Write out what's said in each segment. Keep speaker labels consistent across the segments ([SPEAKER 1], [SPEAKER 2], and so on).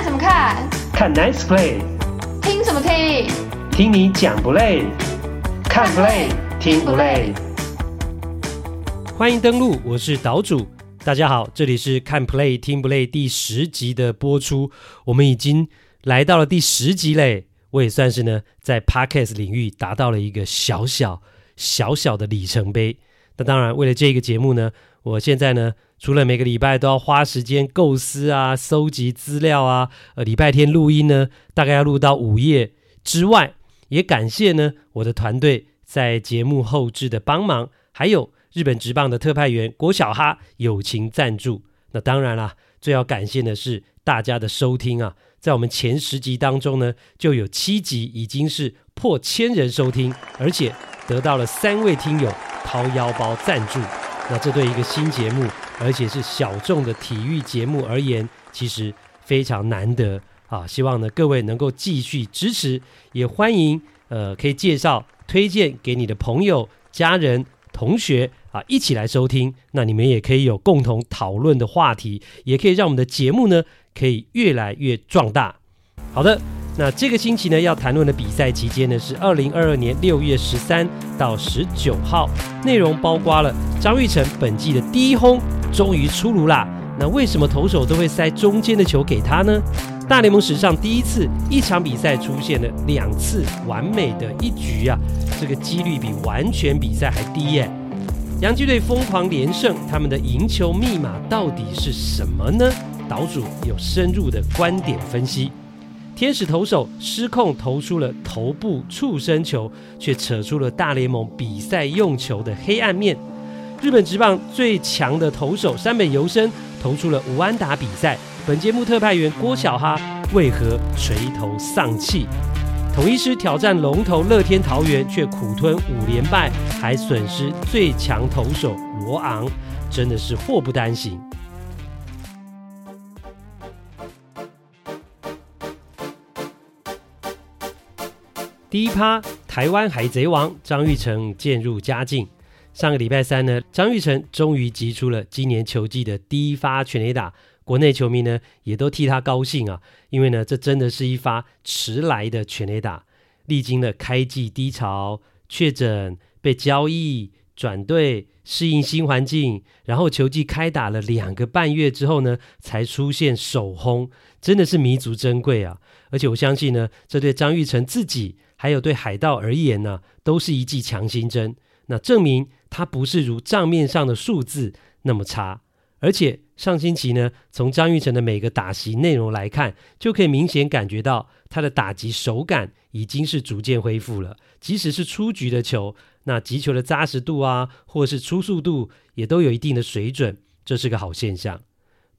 [SPEAKER 1] 看什么看？
[SPEAKER 2] 看 Nice Play。
[SPEAKER 1] 听什么听？
[SPEAKER 2] 听你讲不累？看 Play 听不累？欢迎登录，我是岛主。大家好，这里是看 Play 听不累第十集的播出。我们已经来到了第十集嘞，我也算是呢在 Podcast 领域达到了一个小小小小的里程碑。那当然，为了这个节目呢，我现在呢。除了每个礼拜都要花时间构思啊、搜集资料啊，呃，礼拜天录音呢，大概要录到午夜之外，也感谢呢我的团队在节目后制的帮忙，还有日本职棒的特派员郭小哈友情赞助。那当然啦，最要感谢的是大家的收听啊，在我们前十集当中呢，就有七集已经是破千人收听，而且得到了三位听友掏腰包赞助。那这对一个新节目，而且是小众的体育节目而言，其实非常难得啊！希望呢各位能够继续支持，也欢迎呃可以介绍推荐给你的朋友、家人、同学啊一起来收听。那你们也可以有共同讨论的话题，也可以让我们的节目呢可以越来越壮大。好的。那这个星期呢，要谈论的比赛期间呢，是二零二二年六月十三到十九号，内容包括了张玉成本季的第一轰终于出炉啦。那为什么投手都会塞中间的球给他呢？大联盟史上第一次一场比赛出现了两次完美的一局啊，这个几率比完全比赛还低耶。洋基队疯狂连胜，他们的赢球密码到底是什么呢？岛主有深入的观点分析。天使投手失控投出了头部触身球，却扯出了大联盟比赛用球的黑暗面。日本职棒最强的投手山本由伸投出了无安打比赛。本节目特派员郭小哈为何垂头丧气？统一狮挑战龙头乐天桃园，却苦吞五连败，还损失最强投手罗昂，真的是祸不单行。第一趴，台湾海贼王张玉成渐入佳境。上个礼拜三呢，张玉成终于击出了今年球季的第一发全垒打，国内球迷呢也都替他高兴啊，因为呢这真的是一发迟来的全垒打。历经了开季低潮、确诊、被交易、转队、适应新环境，然后球季开打了两个半月之后呢，才出现首轰，真的是弥足珍贵啊！而且我相信呢，这对张玉成自己。还有对海盗而言呢，都是一剂强心针。那证明他不是如账面上的数字那么差。而且上星期呢，从张玉成的每个打席内容来看，就可以明显感觉到他的打击手感已经是逐渐恢复了。即使是出局的球，那击球的扎实度啊，或是出速度，也都有一定的水准，这是个好现象。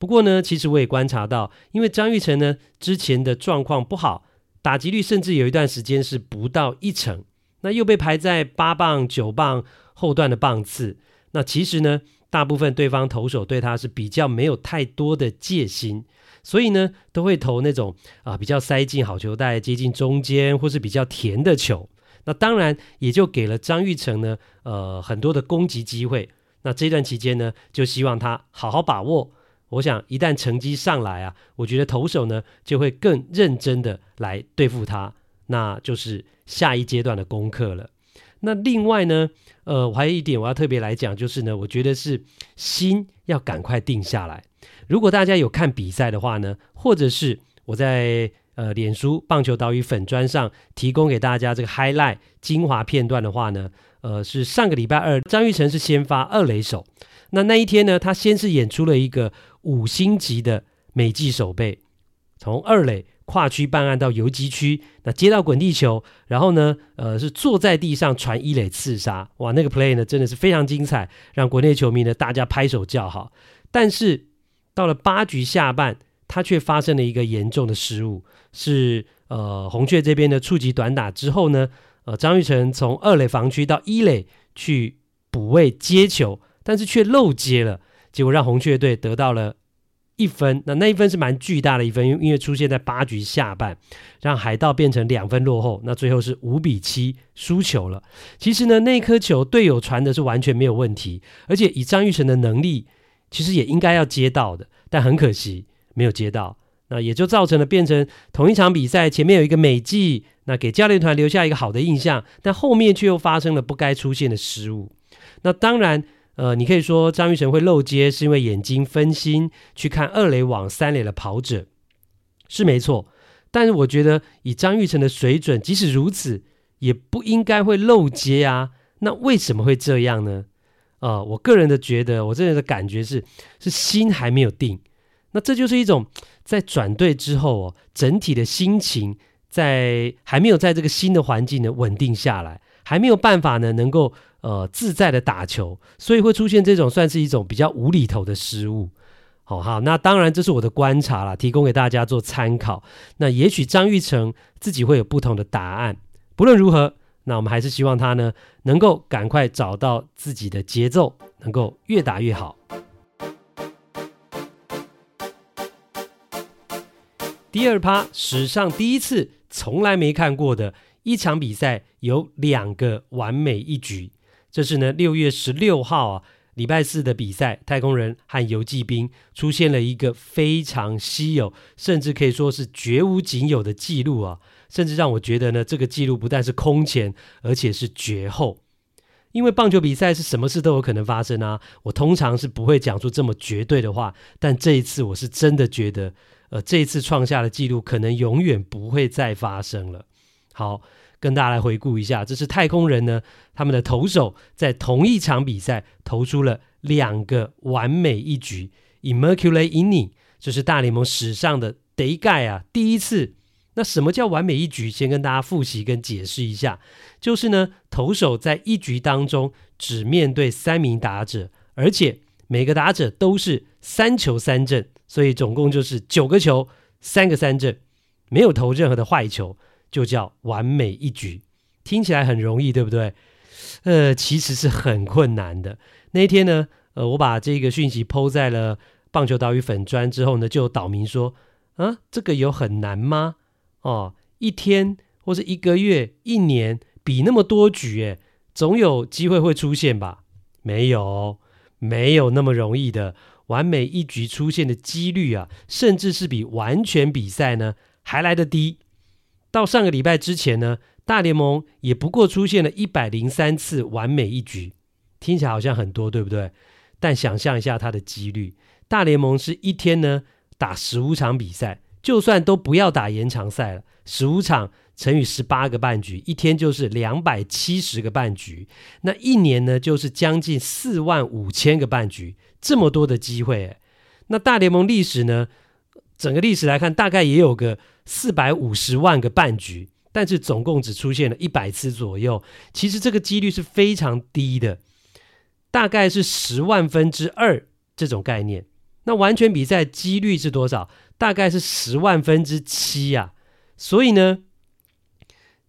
[SPEAKER 2] 不过呢，其实我也观察到，因为张玉成呢之前的状况不好。打击率甚至有一段时间是不到一成，那又被排在八棒九棒后段的棒次。那其实呢，大部分对方投手对他是比较没有太多的戒心，所以呢，都会投那种啊比较塞进好球带、接近中间或是比较甜的球。那当然也就给了张玉成呢呃很多的攻击机会。那这段期间呢，就希望他好好把握。我想，一旦成绩上来啊，我觉得投手呢就会更认真的来对付他，那就是下一阶段的功课了。那另外呢，呃，我还有一点我要特别来讲，就是呢，我觉得是心要赶快定下来。如果大家有看比赛的话呢，或者是我在呃脸书棒球岛屿粉砖上提供给大家这个 highlight 精华片段的话呢，呃，是上个礼拜二张玉成是先发二垒手。那那一天呢，他先是演出了一个五星级的美技守备，从二垒跨区办案到游击区，那接到滚地球，然后呢，呃，是坐在地上传一垒刺杀，哇，那个 play 呢真的是非常精彩，让国内球迷呢大家拍手叫好。但是到了八局下半，他却发生了一个严重的失误，是呃红雀这边的触击短打之后呢，呃张玉成从二垒防区到一垒去补位接球。但是却漏接了，结果让红雀队得到了一分。那那一分是蛮巨大的一分，因为因为出现在八局下半，让海盗变成两分落后。那最后是五比七输球了。其实呢，那颗球队友传的是完全没有问题，而且以张玉成的能力，其实也应该要接到的，但很可惜没有接到。那也就造成了变成同一场比赛前面有一个美技，那给教练团留下一个好的印象，但后面却又发生了不该出现的失误。那当然，呃，你可以说张玉成会漏接是因为眼睛分心去看二垒网三垒的跑者，是没错。但是我觉得以张玉成的水准，即使如此，也不应该会漏接啊。那为什么会这样呢？啊、呃，我个人的觉得，我这人的感觉是，是心还没有定。那这就是一种。在转队之后哦，整体的心情在还没有在这个新的环境呢稳定下来，还没有办法呢能够呃自在的打球，所以会出现这种算是一种比较无厘头的失误。好好，那当然这是我的观察啦，提供给大家做参考。那也许张玉成自己会有不同的答案。不论如何，那我们还是希望他呢能够赶快找到自己的节奏，能够越打越好。第二趴，史上第一次，从来没看过的一场比赛有两个完美一局。这是呢六月十六号啊，礼拜四的比赛，太空人和游骑兵出现了一个非常稀有，甚至可以说是绝无仅有的记录啊，甚至让我觉得呢，这个记录不但是空前，而且是绝后。因为棒球比赛是什么事都有可能发生啊，我通常是不会讲出这么绝对的话，但这一次我是真的觉得。呃，这一次创下的记录可能永远不会再发生了。好，跟大家来回顾一下，这是太空人呢，他们的投手在同一场比赛投出了两个完美一局，Immaculate Inning，这是大联盟史上的第一盖啊，第一次。那什么叫完美一局？先跟大家复习跟解释一下，就是呢，投手在一局当中只面对三名打者，而且每个打者都是三球三振。所以总共就是九个球，三个三振，没有投任何的坏球，就叫完美一局。听起来很容易，对不对？呃，其实是很困难的。那一天呢，呃，我把这个讯息抛在了棒球岛屿粉砖之后呢，就有岛民说：“啊，这个有很难吗？哦，一天或者一个月、一年比那么多局，诶，总有机会会出现吧？没有，没有那么容易的。”完美一局出现的几率啊，甚至是比完全比赛呢还来得低。到上个礼拜之前呢，大联盟也不过出现了一百零三次完美一局，听起来好像很多，对不对？但想象一下它的几率，大联盟是一天呢打十五场比赛，就算都不要打延长赛了，十五场乘以十八个半局，一天就是两百七十个半局，那一年呢就是将近四万五千个半局。这么多的机会，那大联盟历史呢？整个历史来看，大概也有个四百五十万个半局，但是总共只出现了一百次左右。其实这个几率是非常低的，大概是十万分之二这种概念。那完全比赛几率是多少？大概是十万分之七呀。所以呢，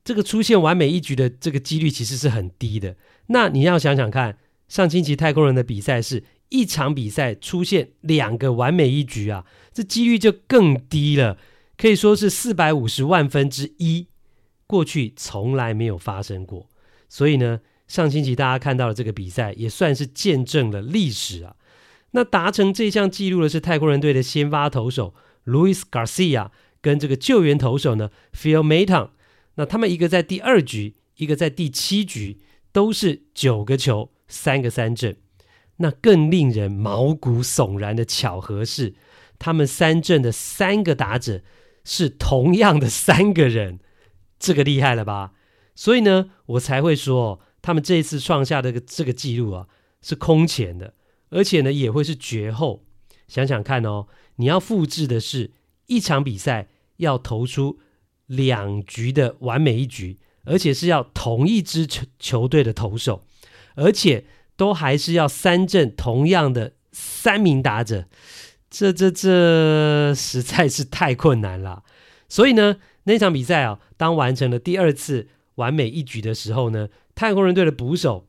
[SPEAKER 2] 这个出现完美一局的这个几率其实是很低的。那你要想想看，上星期太空人的比赛是。一场比赛出现两个完美一局啊，这几率就更低了，可以说是四百五十万分之一，过去从来没有发生过。所以呢，上星期大家看到的这个比赛也算是见证了历史啊。那达成这项纪录的是太空人队的先发投手 Louis Garcia 跟这个救援投手呢 Phil Maton，那他们一个在第二局，一个在第七局，都是九个球，三个三振。那更令人毛骨悚然的巧合是，他们三振的三个打者是同样的三个人，这个厉害了吧？所以呢，我才会说，他们这一次创下的这个记录啊，是空前的，而且呢，也会是绝后。想想看哦，你要复制的是一场比赛要投出两局的完美一局，而且是要同一支球球队的投手，而且。都还是要三阵同样的三名打者，这这这实在是太困难了。所以呢，那场比赛啊，当完成了第二次完美一局的时候呢，太空人队的捕手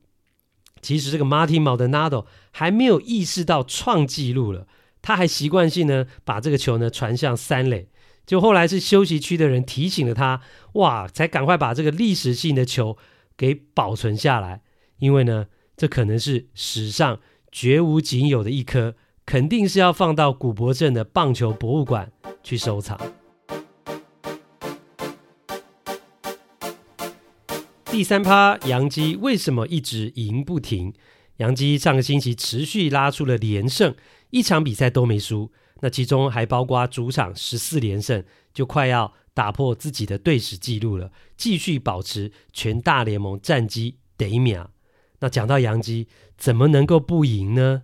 [SPEAKER 2] 其实这个 Martin Maldonado 还没有意识到创纪录了，他还习惯性呢把这个球呢传向三垒，就后来是休息区的人提醒了他，哇，才赶快把这个历史性的球给保存下来，因为呢。这可能是史上绝无仅有的一颗，肯定是要放到古柏镇的棒球博物馆去收藏。第三趴，杨基为什么一直赢不停？杨基上个星期持续拉出了连胜，一场比赛都没输。那其中还包括主场十四连胜，就快要打破自己的队史纪录了，继续保持全大联盟战绩得一名。那讲到洋基，怎么能够不赢呢？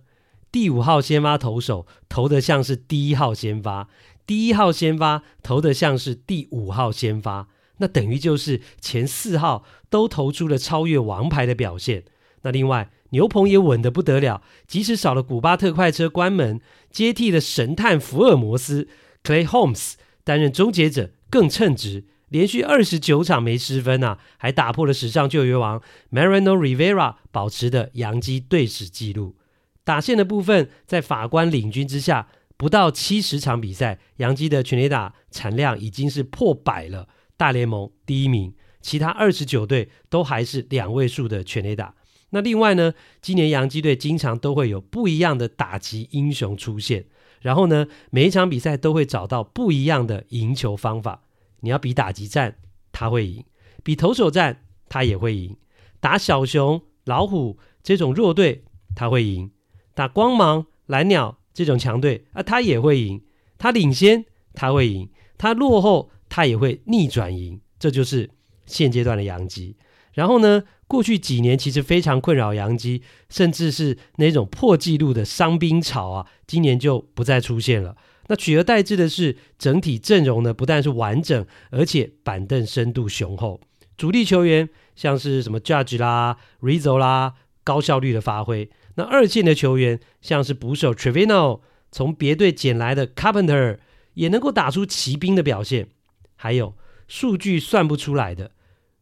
[SPEAKER 2] 第五号先发投手投的像是第一号先发，第一号先发投的像是第五号先发。那等于就是前四号都投出了超越王牌的表现。那另外牛棚也稳得不得了，即使少了古巴特快车关门，接替了神探福尔摩斯 Clay Holmes 担任终结者更称职，连续二十九场没失分啊，还打破了史上救援王 Mariano Rivera 保持的洋基队史纪录。打线的部分在法官领军之下，不到七十场比赛，洋基的全垒打产量已经是破百了。大联盟第一名，其他二十九队都还是两位数的全垒打。那另外呢，今年洋基队经常都会有不一样的打击英雄出现，然后呢，每一场比赛都会找到不一样的赢球方法。你要比打击战，他会赢；比投手战，他也会赢；打小熊、老虎这种弱队，他会赢；打光芒、蓝鸟这种强队啊，他也会赢。他领先，他会赢；他落后。他也会逆转赢，这就是现阶段的洋基。然后呢，过去几年其实非常困扰洋基，甚至是那种破纪录的伤兵潮啊，今年就不再出现了。那取而代之的是，整体阵容呢不但是完整，而且板凳深度雄厚，主力球员像是什么 Judge 啦、Rizzo 啦，高效率的发挥。那二线的球员像是捕手 Trevino，从别队捡来的 Carpenter，也能够打出骑兵的表现。还有数据算不出来的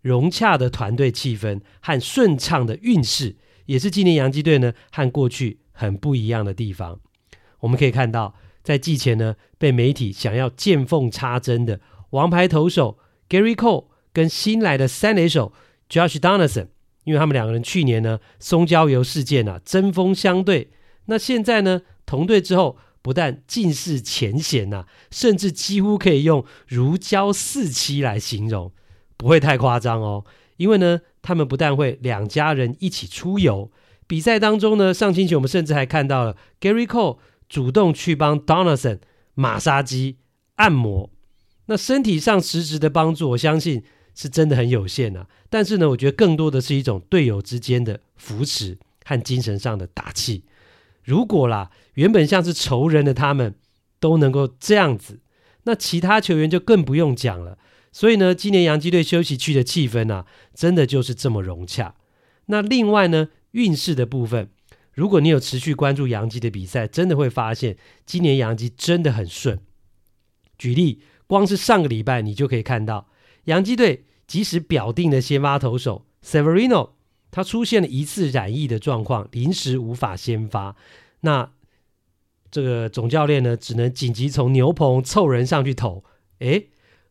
[SPEAKER 2] 融洽的团队气氛和顺畅的运势，也是今年洋基队呢和过去很不一样的地方。我们可以看到，在季前呢被媒体想要见缝插针的王牌投手 Gary Cole 跟新来的三垒手 Josh Donaldson，因为他们两个人去年呢松焦油事件啊针锋相对，那现在呢同队之后。不但尽释前嫌呐、甚至几乎可以用如胶似漆来形容，不会太夸张哦。因为呢，他们不但会两家人一起出游，比赛当中呢，上星期我们甚至还看到了 Gary Cole 主动去帮 Donaldson 马杀鸡按摩，那身体上实质的帮助，我相信是真的很有限、啊。但是呢，我觉得更多的是一种队友之间的扶持和精神上的打气。如果啦，原本像是仇人的他们都能够这样子，那其他球员就更不用讲了。所以呢，今年洋基队休息区的气氛啊，真的就是这么融洽。那另外呢，运势的部分，如果你有持续关注洋基的比赛，真的会发现今年洋基真的很顺。举例，光是上个礼拜你就可以看到，洋基队即使表定的先发投手 Severino。他出现了一次染疫的状况，临时无法先发，那这个总教练呢，只能紧急从牛棚凑人上去投，诶，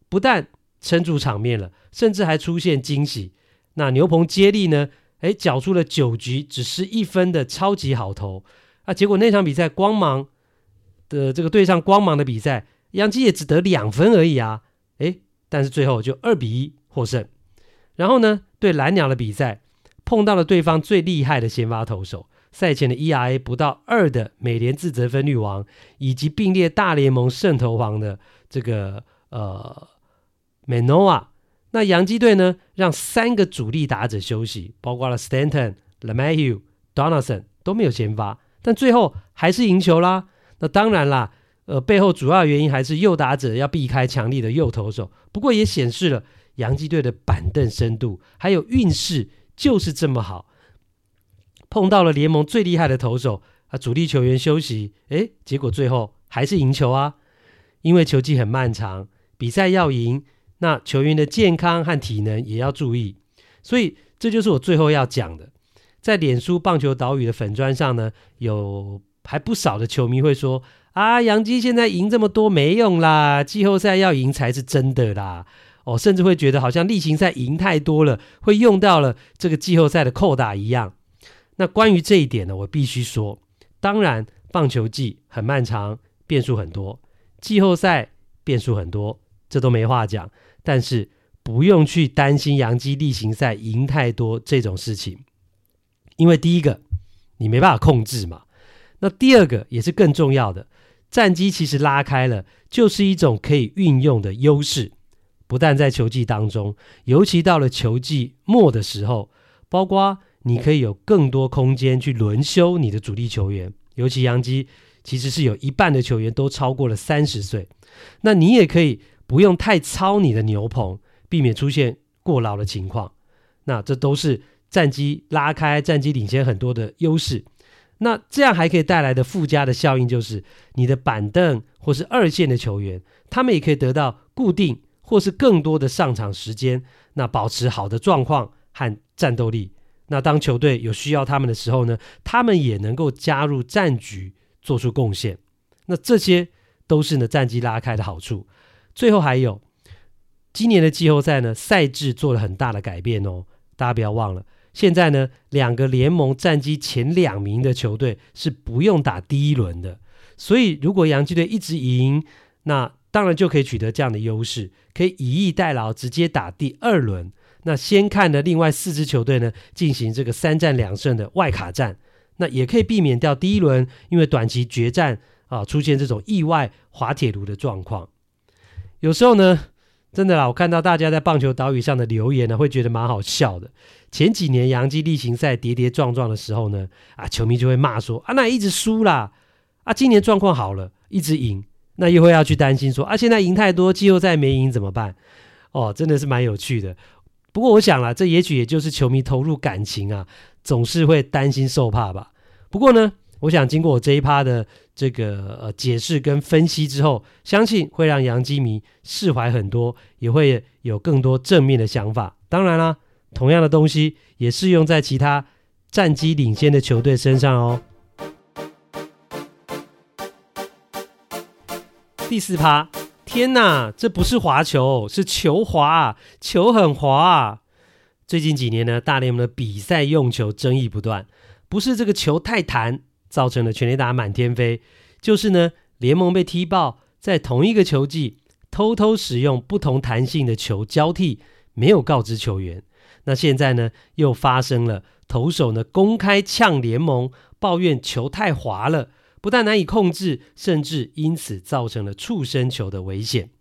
[SPEAKER 2] 不但撑住场面了，甚至还出现惊喜。那牛棚接力呢，诶，缴出了九局只失一分的超级好投啊！结果那场比赛光芒的这个对上光芒的比赛，杨基也只得两分而已啊，诶，但是最后就二比一获胜。然后呢，对蓝鸟的比赛。碰到了对方最厉害的先发投手，赛前的 ERA 不到二的美联自责分率王，以及并列大联盟胜投王的这个呃 Manoa，。那洋基队呢，让三个主力打者休息，包括了 Stanton、LeMahieu、Donaldson 都没有先发，但最后还是赢球啦。那当然啦，呃，背后主要原因还是右打者要避开强力的右投手，不过也显示了洋基队的板凳深度还有运势。就是这么好，碰到了联盟最厉害的投手啊，主力球员休息，诶，结果最后还是赢球啊！因为球季很漫长，比赛要赢，那球员的健康和体能也要注意，所以这就是我最后要讲的。在脸书棒球岛屿的粉砖上呢，有还不少的球迷会说啊，洋基现在赢这么多没用啦，季后赛要赢才是真的啦。哦，甚至会觉得好像例行赛赢太多了，会用到了这个季后赛的扣打一样。那关于这一点呢，我必须说，当然棒球季很漫长，变数很多，季后赛变数很多，这都没话讲。但是不用去担心洋基例行赛赢太多这种事情，因为第一个你没办法控制嘛。那第二个也是更重要的，战绩其实拉开了，就是一种可以运用的优势。不但在球季当中，尤其到了球季末的时候，包括你可以有更多空间去轮休你的主力球员。尤其洋基其实是有一半的球员都超过了三十岁，那你也可以不用太操你的牛棚，避免出现过劳的情况。那这都是战绩拉开、战绩领先很多的优势。那这样还可以带来的附加的效应就是，你的板凳或是二线的球员，他们也可以得到固定或是更多的上场时间，那保持好的状况和战斗力。那当球队有需要他们的时候呢，他们也能够加入战局，做出贡献。那这些都是呢战绩拉开的好处。最后还有，今年的季后赛呢赛制做了很大的改变哦，大家不要忘了，现在呢两个联盟战绩前两名的球队是不用打第一轮的。所以如果洋基队一直赢，那当然就可以取得这样的优势，可以以逸待劳，直接打第二轮。那先看的另外四支球队呢，进行这个三战两胜的外卡战，那也可以避免掉第一轮因为短期决战啊出现这种意外滑铁卢的状况。有时候呢，真的啦，我看到大家在棒球岛屿上的留言呢，会觉得蛮好笑的。前几年洋基例行赛跌跌撞撞的时候呢，啊，球迷就会骂说啊，那一直输啦，啊，今年状况好了，一直赢，那又会要去担心说啊，现在赢太多，季后赛没赢怎么办？哦，真的是蛮有趣的。不过我想啦，这也许也就是球迷投入感情啊，总是会担心受怕吧。不过呢，我想经过我这一趴的这个呃解释跟分析之后，相信会让洋基迷释怀很多，也会有更多正面的想法。当然啦，同样的东西也适用在其他战绩领先的球队身上哦。第四趴。天呐，这不是滑球，是球滑，球很滑。最近几年呢，大联盟的比赛用球争议不断，不是这个球太弹造成了全垒打满天飞，就是呢联盟被踢爆，在同一个球季偷偷使用不同弹性的球交替，没有告知球员。那现在呢又发生了投手呢公开呛联盟，抱怨球太滑了。不但难以控制，甚至因此造成了触身球的危险。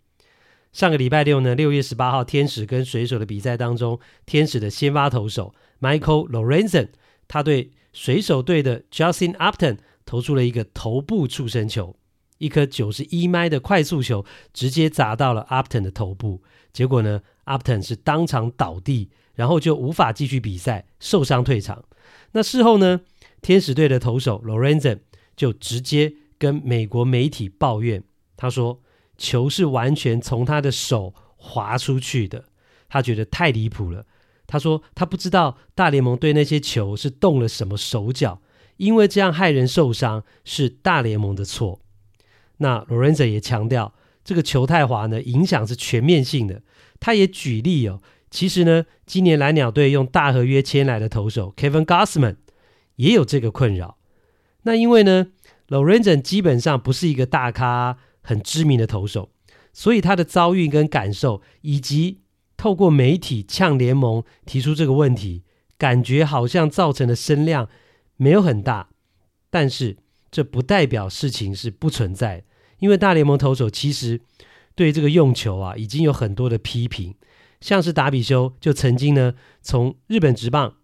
[SPEAKER 2] 上个礼拜六呢，六月十八号，天使跟水手的比赛当中，天使的先发投手 Michael Lorenzen，他对水手队的 Justin Upton 投出了一个头部触身球，一颗九十一迈的快速球直接砸到了 Upton 的头部，结果呢，Upton 是当场倒地，然后就无法继续比赛，受伤退场。那事后呢，天使队的投手 Lorenzen 就直接跟美国媒体抱怨，他说球是完全从他的手滑出去的，他觉得太离谱了。他说他不知道大联盟对那些球是动了什么手脚，因为这样害人受伤是大联盟的错。那罗伦泽也强调，这个球太滑呢，影响是全面性的。他也举例哦，其实呢，今年蓝鸟队用大合约签来的投手 Kevin Gausman 也有这个困扰。那因为呢，Lorenzen 基本上不是一个大咖、很知名的投手，所以他的遭遇跟感受，以及透过媒体呛联盟提出这个问题，感觉好像造成的声量没有很大，但是这不代表事情是不存在，因为大联盟投手其实对这个用球啊，已经有很多的批评，像是达比修就曾经呢从日本职棒，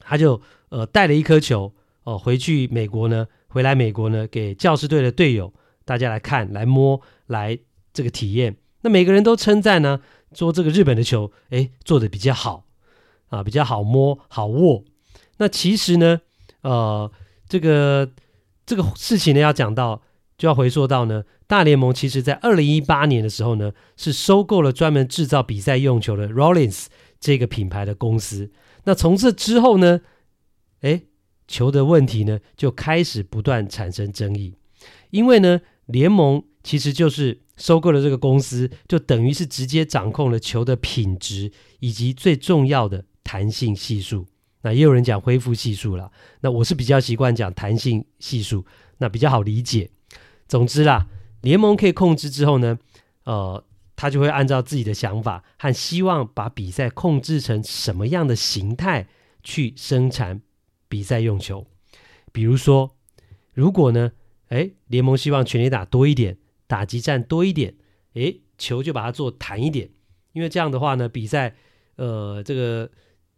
[SPEAKER 2] 他就呃带了一颗球。哦，回去美国呢，回来美国呢，给教师队的队友大家来看、来摸、来这个体验。那每个人都称赞呢，说这个日本的球，哎，做的比较好啊，比较好摸、好握。那其实呢，呃，这个这个事情呢，要讲到，就要回溯到呢，大联盟其实在二零一八年的时候呢，是收购了专门制造比赛用球的 Rollins 这个品牌的公司。那从这之后呢，哎。球的问题呢，就开始不断产生争议，因为呢，联盟其实就是收购了这个公司，就等于是直接掌控了球的品质以及最重要的弹性系数。那也有人讲恢复系数啦，那我是比较习惯讲弹性系数，那比较好理解。总之啦，联盟可以控制之后呢，呃，他就会按照自己的想法和希望，把比赛控制成什么样的形态去生产比赛用球。比如说，如果呢，哎，联盟希望全力打多一点，打击战多一点，哎，球就把它做弹一点，因为这样的话呢，比赛，呃，这个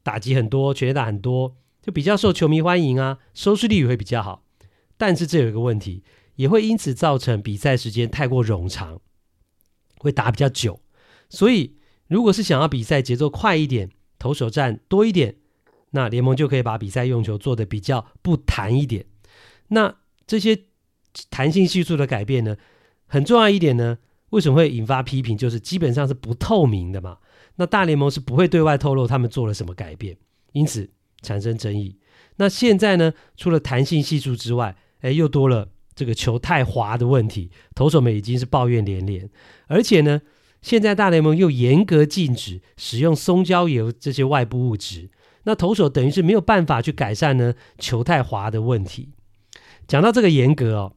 [SPEAKER 2] 打击很多，全垒打很多，就比较受球迷欢迎啊，收视率也会比较好。但是这有一个问题，也会因此造成比赛时间太过冗长，会打比较久。所以，如果是想要比赛节奏快一点，投手战多一点，那联盟就可以把比赛用球做的比较不弹一点。那这些弹性系数的改变呢，很重要一点呢，为什么会引发批评？就是基本上是不透明的嘛。那大联盟是不会对外透露他们做了什么改变，因此产生争议。那现在呢，除了弹性系数之外，哎，又多了这个球太滑的问题，投手们已经是抱怨连连。而且呢，现在大联盟又严格禁止使用松焦油这些外部物质，那投手等于是没有办法去改善呢球太滑的问题。讲到这个严格哦，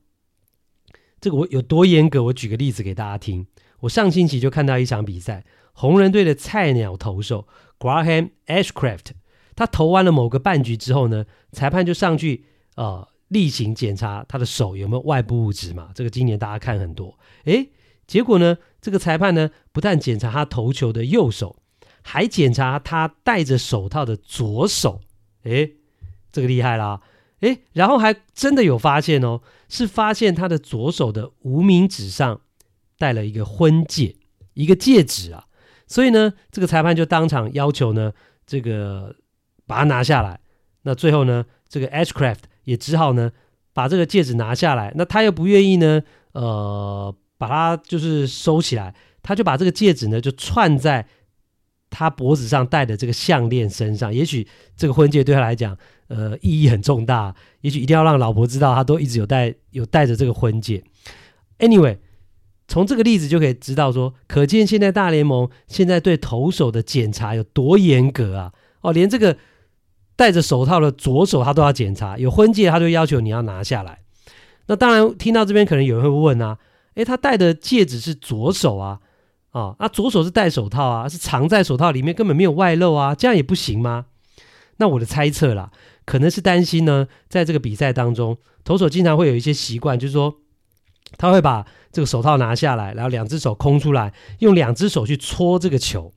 [SPEAKER 2] 这个我有多严格？我举个例子给大家听。我上星期就看到一场比赛，红人队的菜鸟投手 Graham Ashcraft，他投完了某个半局之后呢，裁判就上去呃例行检查他的手有没有外部物质嘛。这个今年大家看很多，诶，结果呢，这个裁判呢不但检查他投球的右手，还检查他戴着手套的左手。诶，这个厉害啦！诶，然后还真的有发现哦，是发现他的左手的无名指上戴了一个婚戒，一个戒指啊。所以呢，这个裁判就当场要求呢，这个把它拿下来。那最后呢，这个 Ashcraft 也只好呢把这个戒指拿下来。那他又不愿意呢，呃，把它就是收起来，他就把这个戒指呢就串在他脖子上戴的这个项链身上。也许这个婚戒对他来讲。呃，意义很重大，也许一定要让老婆知道，他都一直有戴有戴着这个婚戒。Anyway，从这个例子就可以知道说，可见现在大联盟现在对投手的检查有多严格啊！哦，连这个戴着手套的左手他都要检查，有婚戒他就要求你要拿下来。那当然，听到这边可能有人会问啊，诶，他戴的戒指是左手啊，啊、哦，那左手是戴手套啊，是藏在手套里面，根本没有外露啊，这样也不行吗？那我的猜测啦。可能是担心呢，在这个比赛当中，投手经常会有一些习惯，就是说他会把这个手套拿下来，然后两只手空出来，用两只手去搓这个球。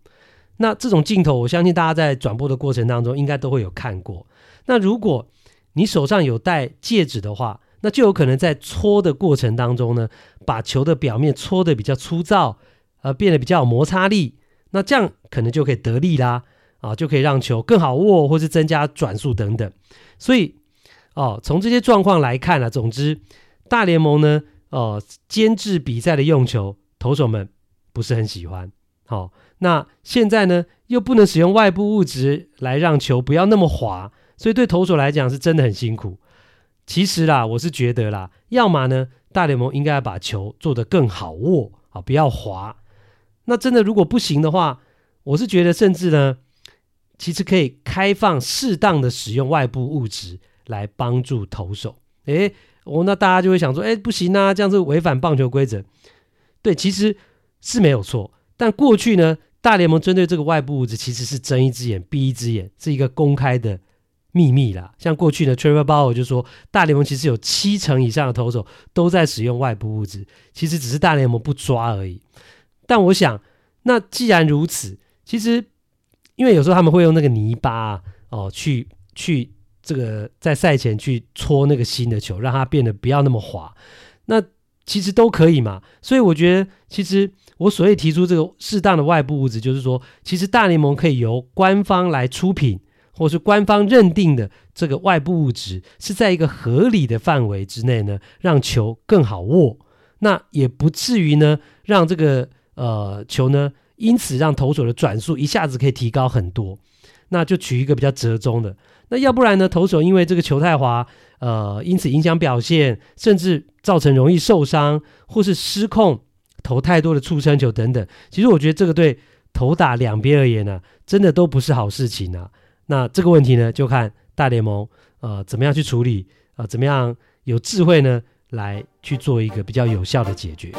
[SPEAKER 2] 那这种镜头，我相信大家在转播的过程当中应该都会有看过。那如果你手上有戴戒指的话，那就有可能在搓的过程当中呢，把球的表面搓得比较粗糙，呃，变得比较有摩擦力。那这样可能就可以得力啦。啊，就可以让球更好握，或是增加转速等等。所以，哦，从这些状况来看啊，总之，大联盟呢，呃，监制比赛的用球，投手们不是很喜欢。好，哦，那现在呢，又不能使用外部物质来让球不要那么滑，所以对投手来讲是真的很辛苦。其实啦，我是觉得啦，要么呢，大联盟应该把球做得更好握啊，不要滑。那真的如果不行的话，我是觉得甚至呢。其实可以开放适当的使用外部物质来帮助投手。诶，哦，那大家就会想说，诶，不行啊，这样子违反棒球规则。对，其实是没有错。但过去呢，大联盟针对这个外部物质其实是睁一只眼闭一只眼，是一个公开的秘密啦。像过去呢，Trevor Bauer 就说，大联盟其实有七成以上的投手都在使用外部物质，其实只是大联盟不抓而已。但我想，那既然如此，其实。因为有时候他们会用那个泥巴，哦，去去这个在赛前去搓那个新的球，让它变得不要那么滑。那其实都可以嘛。所以我觉得，其实我所谓提出这个适当的外部物质，就是说，其实大联盟可以由官方来出品，或是官方认定的这个外部物质是在一个合理的范围之内呢，让球更好握。那也不至于呢，让这个呃球呢。因此，让投手的转速一下子可以提高很多，那就取一个比较折中的。那要不然呢？投手因为这个球太滑，呃，因此影响表现，甚至造成容易受伤或是失控，投太多的触身球等等。其实我觉得这个对投打两边而言呢、真的都不是好事情啊。那这个问题呢，就看大联盟呃怎么样去处理，呃，怎么样有智慧呢，来去做一个比较有效的解决。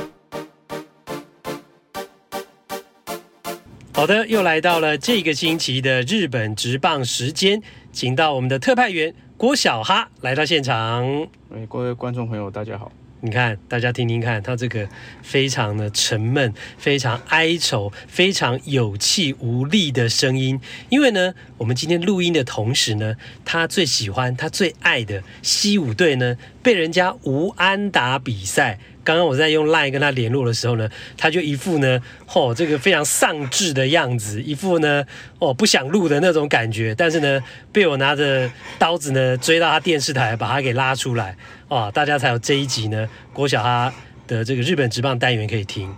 [SPEAKER 2] 好的，又来到了这个星期的日本职棒时间，请到我们的特派员郭小哈来到现场。
[SPEAKER 1] 哎，各位观众朋友，大家好。
[SPEAKER 2] 你看，大家听听看，他这个非常的沉闷、非常哀愁、非常有气无力的声音。因为呢，我们今天录音的同时呢，他最喜欢、他最爱的西武队呢，被人家无安打比赛。刚刚我在用 LINE 跟他联络的时候呢，他就一副呢，哦，这个非常丧志的样子，一副呢，哦，不想录的那种感觉。但是呢，被我拿着刀子呢追到他电视台，把他给拉出来，哦，大家才有这一集呢，郭小哈的这个日本职棒单元可以听。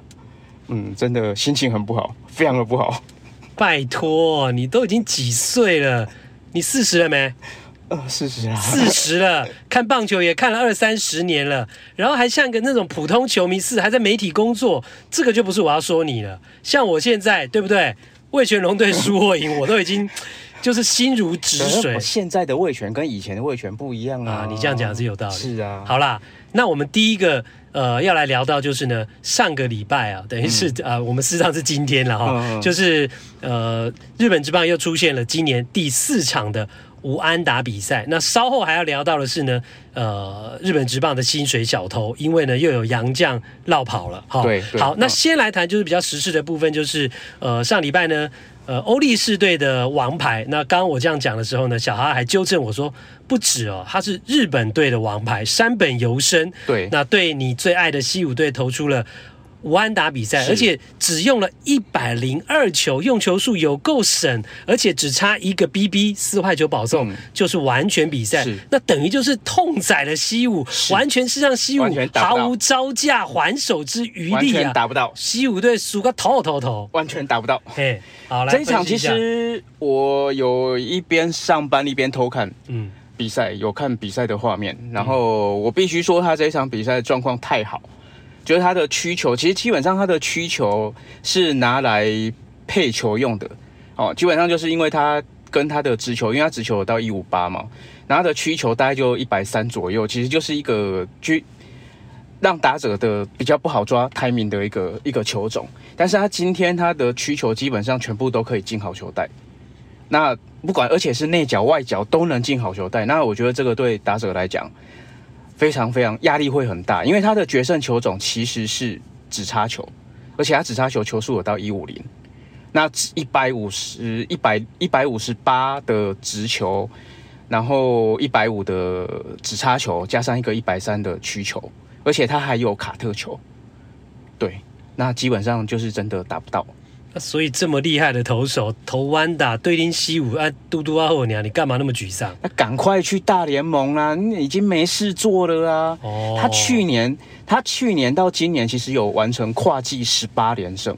[SPEAKER 1] 嗯，真的心情很不好，非常的不好。
[SPEAKER 2] 拜托，你都已经几岁了？你四十了没？
[SPEAKER 1] 呃，四十啊，
[SPEAKER 2] 四十了，看棒球也看了二三十年了，然后还像个那种普通球迷似的，还在媒体工作，这个就不是我要说你了。像我现在，对不对？魏全龙队输或赢，我都已经就是心如止水。
[SPEAKER 1] 现在的魏全跟以前的魏全不一样啊，
[SPEAKER 2] 啊你这样讲是有道理。
[SPEAKER 1] 是啊，
[SPEAKER 2] 好啦，那我们第一个呃要来聊到就是呢，上个礼拜啊，等于是、嗯、呃我们事实上是今天了哈，嗯嗯就是呃日本职棒又出现了今年第四场的。无安打比赛，那稍后还要聊到的是呢，呃，日本职棒的薪水小偷，因为呢又有洋将落跑了，哈，
[SPEAKER 1] 对，
[SPEAKER 2] 好，那先来谈就是比较时事的部分，就是呃上礼拜呢，呃欧力士队的王牌，那刚刚我这样讲的时候呢，小哈还纠正我说不止哦，他是日本队的王牌山本由生，
[SPEAKER 1] 对，
[SPEAKER 2] 那对你最爱的西武队投出了。无安打比赛，而且只用了一百零二球，用球数有够省，而且只差一个 BB 四坏球保送，嗯、就是完全比赛。那等于就是痛宰了西武，完全是让西武毫无招架还手之余地啊！
[SPEAKER 1] 完全打不到，
[SPEAKER 2] 西武队输个头头头，
[SPEAKER 1] 完全打不到。
[SPEAKER 2] 嘿，好，来
[SPEAKER 1] 这一场其实我有一边上班一边偷看，
[SPEAKER 2] 嗯，
[SPEAKER 1] 比赛有看比赛的画面，然后我必须说他这一场比赛的状况太好。就是他的曲球，其实基本上他的曲球是拿来配球用的，哦，基本上就是因为他跟他的直球，因为他直球有到一五八嘛，然后他的曲球大概就一百三左右，其实就是一个曲让打者的比较不好抓 timing 的一个一个球种，但是他今天他的曲球基本上全部都可以进好球带，那不管而且是内角外角都能进好球带，那我觉得这个对打者来讲。非常非常压力会很大，因为他的决胜球种其实是直插球，而且他直插球球速有到一五零，那一百五十一百一百五十八的直球，然后一百五的直插球，加上一个一百三的曲球，而且他还有卡特球，对，那基本上就是真的打不到。
[SPEAKER 2] 所以这么厉害的投手投弯打对丁西武啊，嘟嘟啊后娘，你干嘛那么沮丧？
[SPEAKER 1] 那赶快去大联盟啦！你已经没事做了啊。哦。他去年，他去年到今年其实有完成跨季十八连胜。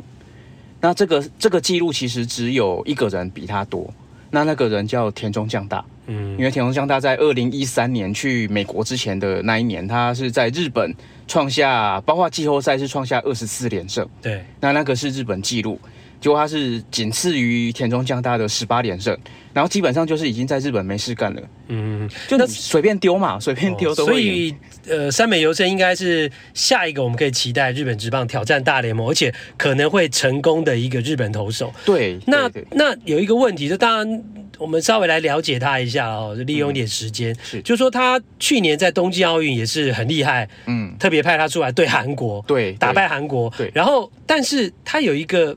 [SPEAKER 1] 那这个这个记录其实只有一个人比他多。那那个人叫田中将大。嗯。因为田中将大在二零一三年去美国之前的那一年，他是在日本创下，包括季后赛是创下二十四连胜。
[SPEAKER 2] 对。
[SPEAKER 1] 那那个是日本记录。结果他是仅次于田中将大的十八连胜，然后基本上就是已经在日本没事干了。嗯，就那随便丢嘛，随便丢都会赢。所以，
[SPEAKER 2] 呃，三美由伸应该是下一个我们可以期待日本职棒挑战大联盟，而且可能会成功的一个日本投手。
[SPEAKER 1] 对，
[SPEAKER 2] 那那有一个问题，就当然我们稍微来了解他一下哦，就利用一点时间，嗯、是，就是说他去年在东京奥运也是很厉害，嗯，特别派他出来对韩国，
[SPEAKER 1] 对，
[SPEAKER 2] 打败韩国，
[SPEAKER 1] 对，
[SPEAKER 2] 然后但是他有一个。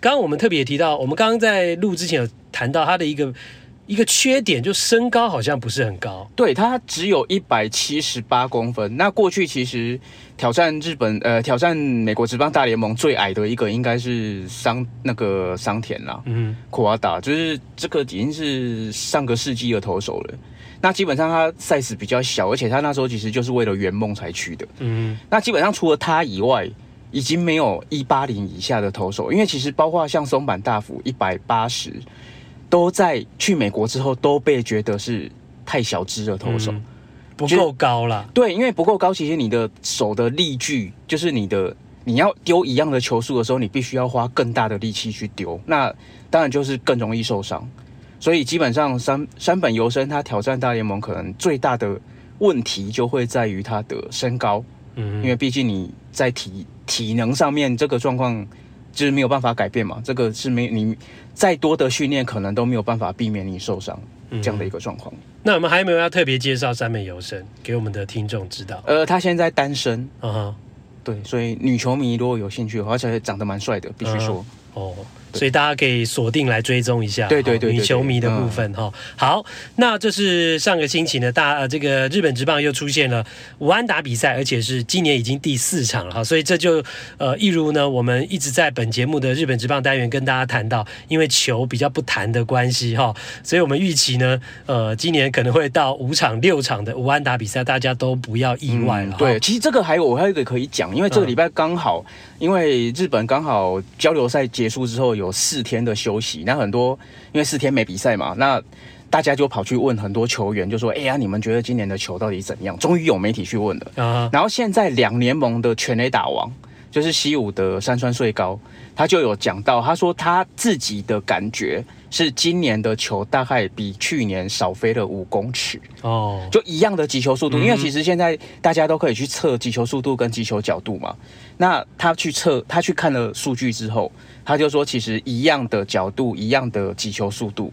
[SPEAKER 2] 刚刚我们特别提到，我们刚刚在录之前有谈到他的一个一个缺点，就身高好像不是很高。
[SPEAKER 1] 对，他只有一百七十八公分。那过去其实挑战日本呃挑战美国职棒大联盟最矮的一个应该是桑那个桑田啦，嗯，库瓦达，就是这个已经是上个世纪的投手了。那基本上他 size 比较小，而且他那时候其实就是为了圆梦才去的。嗯，那基本上除了他以外。已经没有一八零以下的投手，因为其实包括像松坂大辅一百八十，都在去美国之后都被觉得是太小只的投手，嗯、
[SPEAKER 2] 不够高了。
[SPEAKER 1] 对，因为不够高，其实你的手的力距，就是你的你要丢一样的球数的时候，你必须要花更大的力气去丢，那当然就是更容易受伤。所以基本上山山本由伸他挑战大联盟，可能最大的问题就会在于他的身高，嗯，因为毕竟你在体。体能上面这个状况，就是没有办法改变嘛，这个是没你再多的训练，可能都没有办法避免你受伤这样的一个状况。
[SPEAKER 2] 嗯、那我们还有没有要特别介绍三美游生给我们的听众知道？
[SPEAKER 1] 呃，他现在单身，
[SPEAKER 2] 嗯哼，
[SPEAKER 1] 对，所以女球迷如果有兴趣而且长得蛮帅的，必须说，
[SPEAKER 2] 嗯、哦。所以大家可以锁定来追踪一下，
[SPEAKER 1] 对对对，
[SPEAKER 2] 女球迷的部分哈。好，那这是上个星期呢，大呃这个日本职棒又出现了武安打比赛，而且是今年已经第四场了哈。所以这就呃一如呢，我们一直在本节目的日本职棒单元跟大家谈到，因为球比较不谈的关系哈，所以我们预期呢，呃今年可能会到五场六场的武安打比赛，大家都不要意外了。
[SPEAKER 1] 对，其实这个还有我还有一个可以讲，因为这个礼拜刚好。因为日本刚好交流赛结束之后有四天的休息，那很多因为四天没比赛嘛，那大家就跑去问很多球员，就说：“哎呀，你们觉得今年的球到底怎样？”终于有媒体去问了。Uh huh. 然后现在两联盟的全垒打王就是西武的山川穗高，他就有讲到，他说他自己的感觉。是今年的球大概比去年少飞了五公尺哦，就一样的击球速度，因为其实现在大家都可以去测击球速度跟击球角度嘛。那他去测，他去看了数据之后，他就说其实一样的角度，一样的击球速度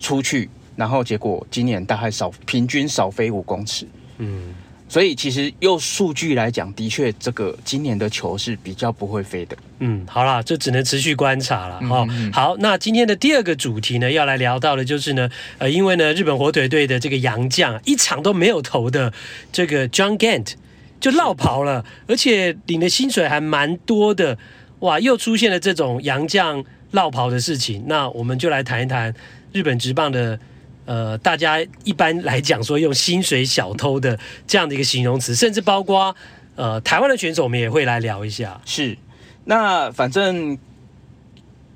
[SPEAKER 1] 出去，然后结果今年大概少平均少飞五公尺。嗯。所以其实用数据来讲，的确这个今年的球是比较不会飞的。
[SPEAKER 2] 嗯，好啦，这只能持续观察了哈。嗯嗯、好，那今天的第二个主题呢，要来聊到的就是呢，呃，因为呢，日本火腿队的这个洋将一场都没有投的这个 John Gant 就落跑了，而且领的薪水还蛮多的，哇，又出现了这种洋将落跑的事情。那我们就来谈一谈日本职棒的。呃，大家一般来讲说用薪水小偷的这样的一个形容词，甚至包括呃台湾的选手，我们也会来聊一下。
[SPEAKER 1] 是，那反正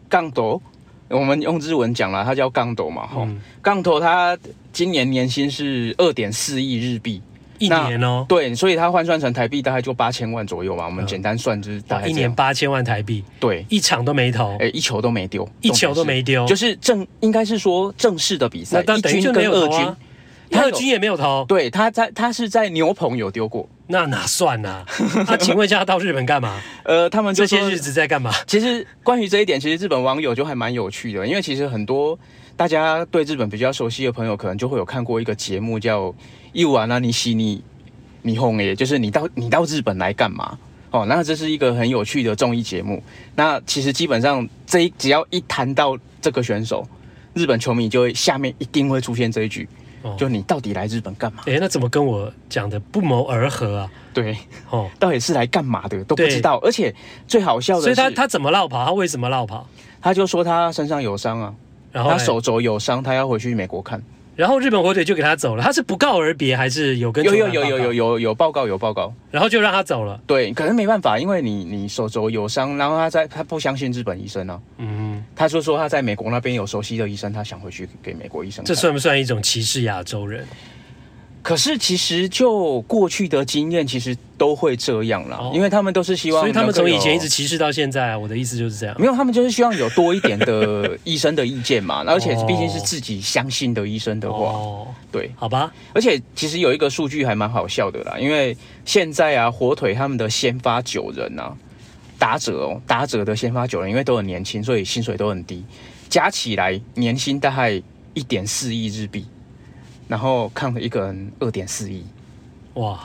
[SPEAKER 1] 杠斗，我们用日文讲了，它叫杠斗嘛，哈、嗯，杠斗他今年年薪是二点四亿日币。
[SPEAKER 2] 一年哦，
[SPEAKER 1] 对，所以它换算成台币大概就八千万左右嘛。我们简单算就是大概
[SPEAKER 2] 一年八千万台币。
[SPEAKER 1] 对，
[SPEAKER 2] 一场都没投，
[SPEAKER 1] 哎，一球都没丢，
[SPEAKER 2] 一球都没丢，
[SPEAKER 1] 就是正应该是说正式的比赛，一军跟二军，
[SPEAKER 2] 二军也没有投。
[SPEAKER 1] 对，他在他是在牛棚有丢过，
[SPEAKER 2] 那哪算呢？那请问一下，到日本干嘛？
[SPEAKER 1] 呃，他们
[SPEAKER 2] 这些日子在干嘛？
[SPEAKER 1] 其实关于这一点，其实日本网友就还蛮有趣的，因为其实很多大家对日本比较熟悉的朋友，可能就会有看过一个节目叫《一碗啊你西尼》。霓虹诶，就是你到你到日本来干嘛？哦，那这是一个很有趣的综艺节目。那其实基本上这一只要一谈到这个选手，日本球迷就会下面一定会出现这一句，哦、就你到底来日本干嘛？
[SPEAKER 2] 诶，那怎么跟我讲的不谋而合啊？
[SPEAKER 1] 对，哦，到底是来干嘛的都不知道。而且最好笑的是，
[SPEAKER 2] 所以他他怎么落跑？他为什么落跑？
[SPEAKER 1] 他就说他身上有伤啊，然后他手肘有伤，他要回去美国看。
[SPEAKER 2] 然后日本火腿就给他走了，他是不告而别还是有跟有
[SPEAKER 1] 有有有有有有报告有报告，
[SPEAKER 2] 然后就让他走了。
[SPEAKER 1] 对，可能没办法，因为你你手肘有伤，然后他在他不相信日本医生呢、啊。嗯，他就说他在美国那边有熟悉的医生，他想回去给美国医生。
[SPEAKER 2] 这算不算一种歧视亚洲人？
[SPEAKER 1] 可是其实就过去的经验，其实都会这样啦，哦、因为他们都是希望，
[SPEAKER 2] 所以他们从以前一直歧视到现在啊。我的意思就是这样，
[SPEAKER 1] 没有，他们就是希望有多一点的医生的意见嘛，而且毕竟是自己相信的医生的话，哦、对，
[SPEAKER 2] 好吧。
[SPEAKER 1] 而且其实有一个数据还蛮好笑的啦，因为现在啊，火腿他们的先发九人啊，打者哦，打者的先发九人，因为都很年轻，所以薪水都很低，加起来年薪大概一点四亿日币。然后看了一个人二点四亿，
[SPEAKER 2] 哇！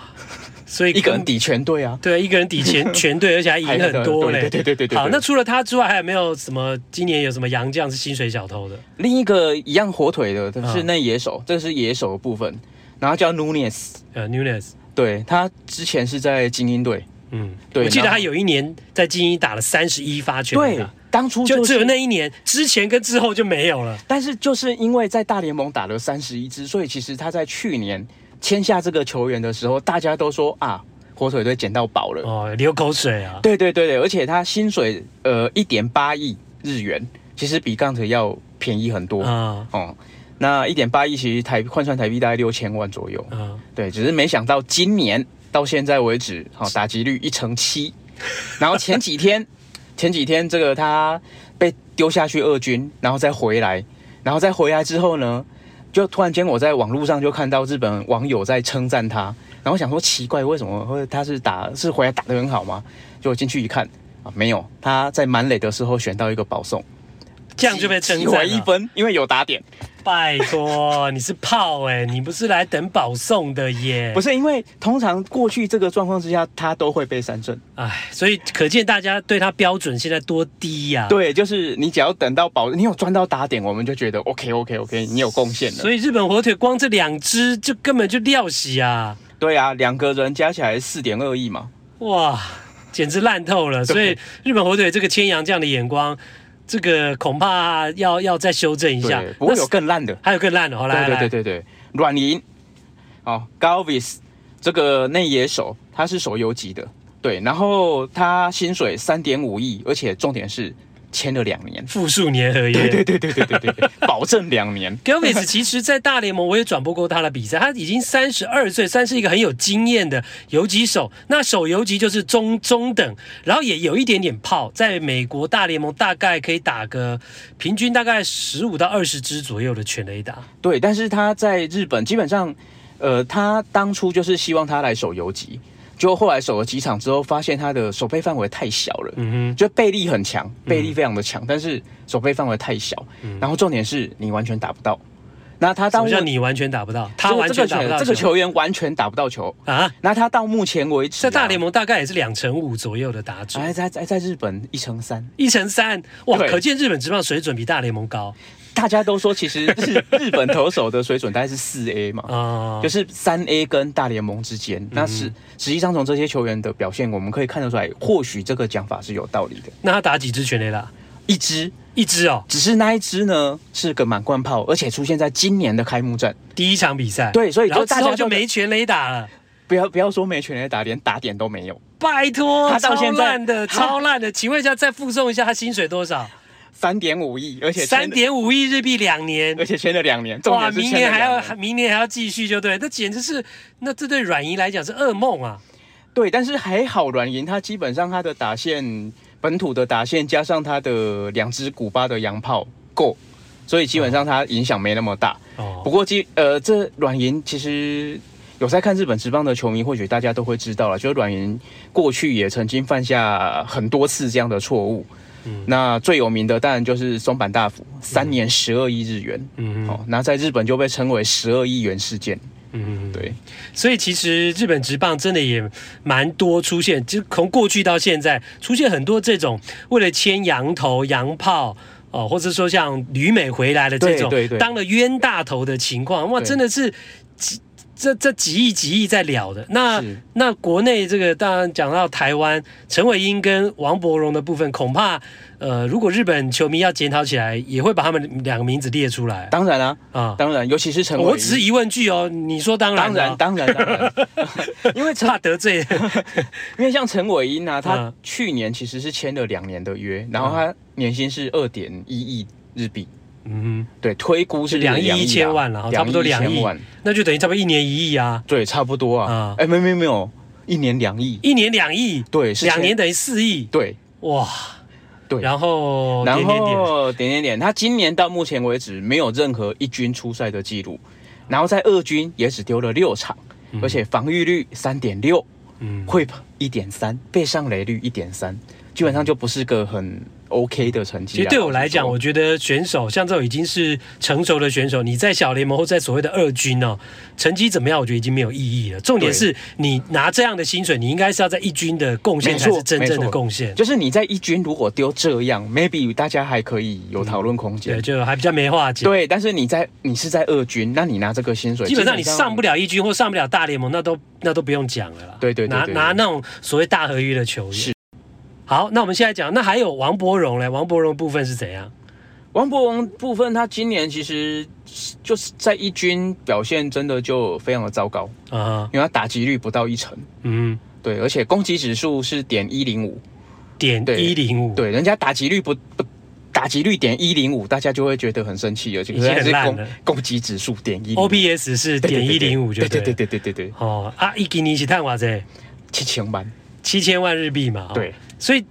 [SPEAKER 2] 所以
[SPEAKER 1] 一个人抵全队啊，
[SPEAKER 2] 对，一个人抵全 全队，而且还赢很多嘞。
[SPEAKER 1] 对对对对对。
[SPEAKER 2] 好，那除了他之外，还有没有什么？今年有什么洋将是薪水小偷的？
[SPEAKER 1] 另一个一样火腿的，是那野手，这是野手的部分，然后叫 Nunez，
[SPEAKER 2] 呃，Nunez，
[SPEAKER 1] 对，他之前是在精英队，
[SPEAKER 2] 嗯，对，我记得他有一年在精英打了三十一发全垒打。
[SPEAKER 1] 当初
[SPEAKER 2] 就只有那一年，之前跟之后就没有了。
[SPEAKER 1] 但是就是因为在大联盟打了三十一支，所以其实他在去年签下这个球员的时候，大家都说啊，火腿队捡到宝了
[SPEAKER 2] 哦，流口水啊。
[SPEAKER 1] 对对对对，而且他薪水呃一点八亿日元，其实比刚才要便宜很多啊。哦，那一点八亿其实台换算台币大概六千万左右嗯。对，只是没想到今年到现在为止，好打击率一成七，然后前几天。前几天，这个他被丢下去二军，然后再回来，然后再回来之后呢，就突然间我在网络上就看到日本网友在称赞他，然后想说奇怪，为什么？会他是打是回来打的很好吗？就进去一看，啊，没有，他在满垒的时候选到一个保送，
[SPEAKER 2] 这样就被称赞
[SPEAKER 1] 一分，因为有打点。
[SPEAKER 2] 拜托，你是炮哎、欸，你不是来等保送的耶？
[SPEAKER 1] 不是，因为通常过去这个状况之下，他都会被三振。
[SPEAKER 2] 哎，所以可见大家对他标准现在多低呀、啊？
[SPEAKER 1] 对，就是你只要等到保，你有赚到打点，我们就觉得 OK OK OK，你有贡献了。
[SPEAKER 2] 所以日本火腿光这两只就根本就料死啊！
[SPEAKER 1] 对啊，两个人加起来四点二亿嘛，
[SPEAKER 2] 哇，简直烂透了。所以日本火腿这个千阳这样的眼光。这个恐怕要要再修正一下，
[SPEAKER 1] 不过有更烂的，
[SPEAKER 2] 还有更烂的。好，来，
[SPEAKER 1] 对对对对对，软银，哦，Galvis 这个内野手，他是手游级的，对，然后他薪水三点五亿，而且重点是。签了两年，
[SPEAKER 2] 复数年合约，
[SPEAKER 1] 对对对对对对对，保证两年。
[SPEAKER 2] Gelvis 其实，在大联盟我也转播过他的比赛，他已经三十二岁，算是一个很有经验的游击手。那手游击就是中中等，然后也有一点点炮，在美国大联盟大概可以打个平均大概十五到二十支左右的全垒打。
[SPEAKER 1] 对，但是他在日本基本上，呃，他当初就是希望他来守游击。就后来守了几场之后，发现他的守备范围太小了。嗯哼，就背力很强，背力非常的强，嗯、但是守备范围太小。嗯、然后重点是你完全打不到。那他当
[SPEAKER 2] 什么叫你完全打不到？他完全打不到
[SPEAKER 1] 这个球员完全打不到球啊？那他到目前为止、啊，
[SPEAKER 2] 在大联盟大概也是两成五左右的打者。
[SPEAKER 1] 哎，在在在日本一成三，
[SPEAKER 2] 一成三哇！可见日本职棒水准比大联盟高。
[SPEAKER 1] 大家都说，其实日 日本投手的水准大概是四 A 嘛，啊，就是三 A 跟大联盟之间。那是实际上从这些球员的表现，我们可以看得出来，或许这个讲法是有道理的。
[SPEAKER 2] 那他打几支全垒打？
[SPEAKER 1] 一支，
[SPEAKER 2] 一支哦。
[SPEAKER 1] 只是那一支呢，是个满贯炮，而且出现在今年的开幕战
[SPEAKER 2] 第一场比赛。
[SPEAKER 1] 对，所以就
[SPEAKER 2] 大家就没全垒打了。
[SPEAKER 1] 不要不要说没全垒打，连打点都没有。
[SPEAKER 2] 拜托，他到现在超烂的，超烂的。请问一下，再附送一下他薪水多少？
[SPEAKER 1] 三点五亿，而且
[SPEAKER 2] 三点五亿日币两年，
[SPEAKER 1] 而且签了两年，
[SPEAKER 2] 哇，明年还要明年还要继续，就对，那简直是，那这对软银来讲是噩梦啊。
[SPEAKER 1] 对，但是还好，软银它基本上它的打线，本土的打线加上它的两支古巴的洋炮够，所以基本上它影响没那么大。哦，不过基呃，这软银其实有在看日本职棒的球迷，或许大家都会知道了，就是软银过去也曾经犯下很多次这样的错误。嗯、那最有名的当然就是松坂大辅，三年十二亿日元，嗯，哦，那在日本就被称为十二亿元事件，嗯，对，
[SPEAKER 2] 所以其实日本职棒真的也蛮多出现，就从过去到现在出现很多这种为了牵羊头、羊炮哦，或者说像旅美回来的这种，对对对，当了冤大头的情况，哇，真的是。这这几亿几亿在聊的，那那国内这个当然讲到台湾陈伟英跟王柏荣的部分，恐怕呃，如果日本球迷要检讨起来，也会把他们两个名字列出来。
[SPEAKER 1] 当然啊，啊，当然，尤其是陈伟英，
[SPEAKER 2] 我只是疑问句哦，你说当然，
[SPEAKER 1] 当然，当然，当然，因为
[SPEAKER 2] 怕得罪，
[SPEAKER 1] 因为像陈伟英啊，他去年其实是签了两年的约，然后他年薪是二点一亿日币。嗯哼，对，推估是两亿
[SPEAKER 2] 一千万了，差不多两亿，那就等于差不多一年一亿啊。
[SPEAKER 1] 对，差不多啊。哎，没没没有，一年两亿，
[SPEAKER 2] 一年两亿，
[SPEAKER 1] 对，
[SPEAKER 2] 两年等于四亿。
[SPEAKER 1] 对，
[SPEAKER 2] 哇，
[SPEAKER 1] 对，
[SPEAKER 2] 然后
[SPEAKER 1] 然后点点点，他今年到目前为止没有任何一军出赛的记录，然后在二军也只丢了六场，而且防御率三点六，嗯，WHIP 一点三，被上垒率一点三，基本上就不是个很。OK 的成绩，
[SPEAKER 2] 其实对我来讲，我觉得选手像这种已经是成熟的选手，你在小联盟或在所谓的二军哦，成绩怎么样，我觉得已经没有意义了。重点是你拿这样的薪水，你应该是要在一军的贡献才是真正的贡献。
[SPEAKER 1] 就是你在一军如果丢这样，maybe 大家还可以有讨论空间，
[SPEAKER 2] 对，就还比较没话讲。
[SPEAKER 1] 对，但是你在你是在二军，那你拿这个薪水，
[SPEAKER 2] 基本上你上不了一军或上不了大联盟，那都那都不用讲了啦。
[SPEAKER 1] 对对对，
[SPEAKER 2] 拿拿那种所谓大合约的球员。好，那我们现在讲，那还有王柏荣嘞？王柏荣部分是怎样？
[SPEAKER 1] 王柏荣部分，他今年其实就是在一军表现真的就非常的糟糕啊，因为他打击率不到一成，嗯，对，而且攻击指数是点一零五，
[SPEAKER 2] 点一零五，
[SPEAKER 1] 对，人家打击率不不打击率点一零五，大家就会觉得很生气了，就已经很烂了。攻击指数点一
[SPEAKER 2] ，OPS 是点一零五，就
[SPEAKER 1] 对对对对对对。
[SPEAKER 2] 哦啊，一给你是探瓦这
[SPEAKER 1] 七千万，
[SPEAKER 2] 七千万日币嘛，
[SPEAKER 1] 对。
[SPEAKER 2] 所以，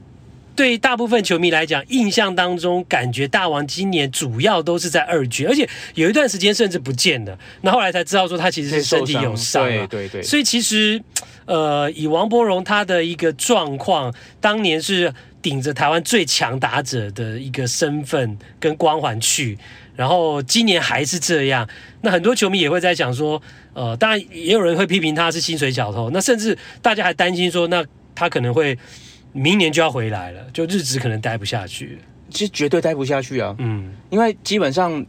[SPEAKER 2] 对大部分球迷来讲，印象当中感觉大王今年主要都是在二军，而且有一段时间甚至不见了。那后来才知道说他其实是身体有伤。
[SPEAKER 1] 对对对。
[SPEAKER 2] 所以其实，呃，以王柏荣他的一个状况，当年是顶着台湾最强打者的一个身份跟光环去，然后今年还是这样，那很多球迷也会在想说，呃，当然也有人会批评他是薪水小偷，那甚至大家还担心说，那他可能会明年就要回来了，就日子可能待不下去，
[SPEAKER 1] 其实绝对待不下去啊，
[SPEAKER 2] 嗯，
[SPEAKER 1] 因为基本上。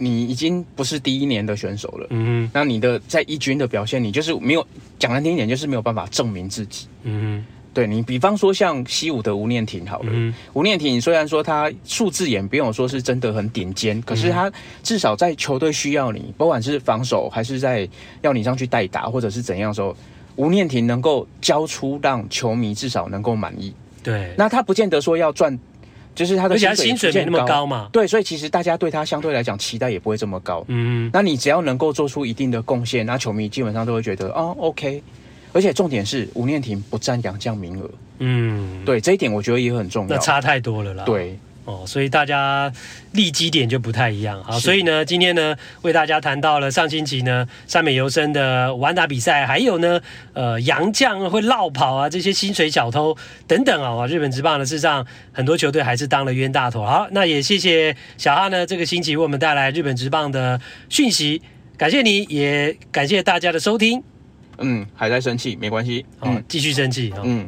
[SPEAKER 1] 你已经不是第一年的选手了，
[SPEAKER 2] 嗯，
[SPEAKER 1] 那你的在一军的表现，你就是没有讲难听一点，就是没有办法证明自己，
[SPEAKER 2] 嗯，
[SPEAKER 1] 对你，比方说像西武的吴念婷好了，
[SPEAKER 2] 嗯、
[SPEAKER 1] 吴念婷虽然说他数字也不用说是真的很顶尖，可是他至少在球队需要你，不管是防守还是在要你上去代打或者是怎样的时候，吴念婷能够交出让球迷至少能够满意，
[SPEAKER 2] 对，
[SPEAKER 1] 那他不见得说要赚。就是他的薪水，
[SPEAKER 2] 没那么高嘛，
[SPEAKER 1] 对，所以其实大家对他相对来讲期待也不会这么高。
[SPEAKER 2] 嗯，
[SPEAKER 1] 那你只要能够做出一定的贡献，那球迷基本上都会觉得哦，OK。而且重点是吴念婷不占洋将名额。
[SPEAKER 2] 嗯，
[SPEAKER 1] 对，这一点我觉得也很重要。
[SPEAKER 2] 那差太多了啦。
[SPEAKER 1] 对。
[SPEAKER 2] 哦，所以大家立基点就不太一样。好，所以呢，今天呢，为大家谈到了上星期呢，山美游生的完打比赛，还有呢，呃，洋将会落跑啊，这些薪水小偷等等啊，日本职棒的事实上，很多球队还是当了冤大头。好，那也谢谢小哈呢，这个星期为我们带来日本职棒的讯息，感谢你，也感谢大家的收听。
[SPEAKER 1] 嗯，还在生气，没关系，
[SPEAKER 2] 嗯，继续生气，
[SPEAKER 1] 嗯。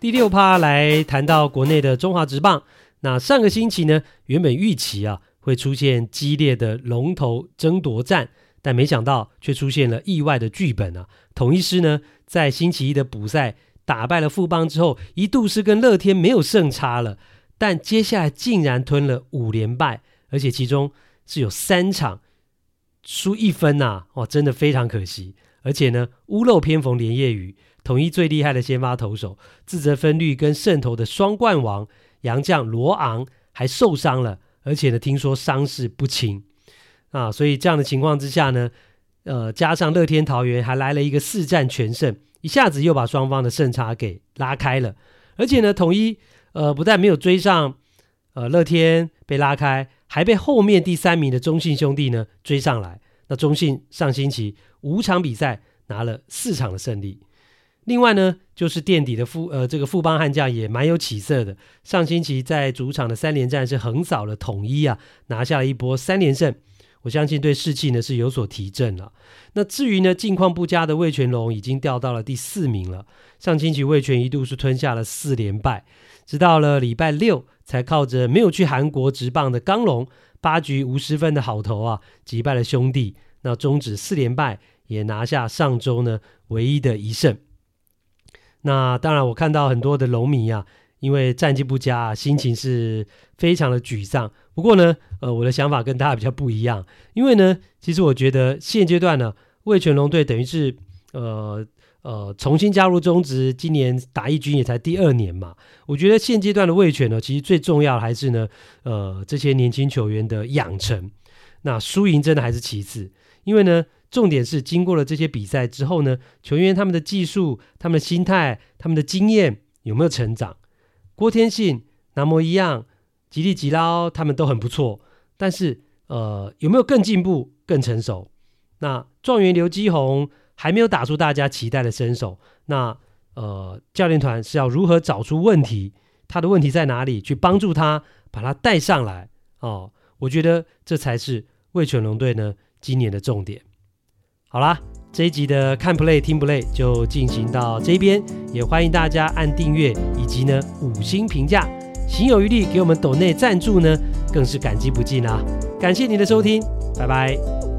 [SPEAKER 2] 第六趴来谈到国内的中华职棒。那上个星期呢，原本预期啊会出现激烈的龙头争夺战，但没想到却出现了意外的剧本啊。统一狮呢在星期一的补赛打败了富邦之后，一度是跟乐天没有胜差了，但接下来竟然吞了五连败，而且其中是有三场输一分呐、啊，哇，真的非常可惜。而且呢，屋漏偏逢连夜雨。统一最厉害的先发投手，自责分率跟胜投的双冠王杨将罗昂还受伤了，而且呢，听说伤势不轻啊，所以这样的情况之下呢，呃，加上乐天桃园还来了一个四战全胜，一下子又把双方的胜差给拉开了，而且呢，统一呃不但没有追上，呃，乐天被拉开，还被后面第三名的中信兄弟呢追上来。那中信上星期五场比赛拿了四场的胜利。另外呢，就是垫底的富呃，这个富邦悍将也蛮有起色的。上星期在主场的三连战是横扫了统一啊，拿下了一波三连胜。我相信对士气呢是有所提振了。那至于呢，近况不佳的魏全龙已经掉到了第四名了。上星期魏全一度是吞下了四连败，直到了礼拜六才靠着没有去韩国职棒的刚龙八局无失分的好投啊，击败了兄弟，那终止四连败，也拿下上周呢唯一的一胜。那当然，我看到很多的龙迷啊，因为战绩不佳啊，心情是非常的沮丧。不过呢，呃，我的想法跟大家比较不一样，因为呢，其实我觉得现阶段呢，味全龙队等于是呃呃重新加入中职，今年打一军也才第二年嘛。我觉得现阶段的味全呢，其实最重要的还是呢，呃，这些年轻球员的养成。那输赢真的还是其次，因为呢。重点是经过了这些比赛之后呢，球员他们的技术、他们的心态、他们的经验有没有成长？郭天信、南模一样、吉力吉捞他们都很不错，但是呃有没有更进步、更成熟？那状元刘基宏还没有打出大家期待的身手，那呃教练团是要如何找出问题？他的问题在哪里？去帮助他把他带上来哦，我觉得这才是味全龙队呢今年的重点。好啦，这一集的看 play 听 play 就进行到这边，也欢迎大家按订阅以及呢五星评价，行有余力给我们抖内赞助呢，更是感激不尽啊！感谢您的收听，拜拜。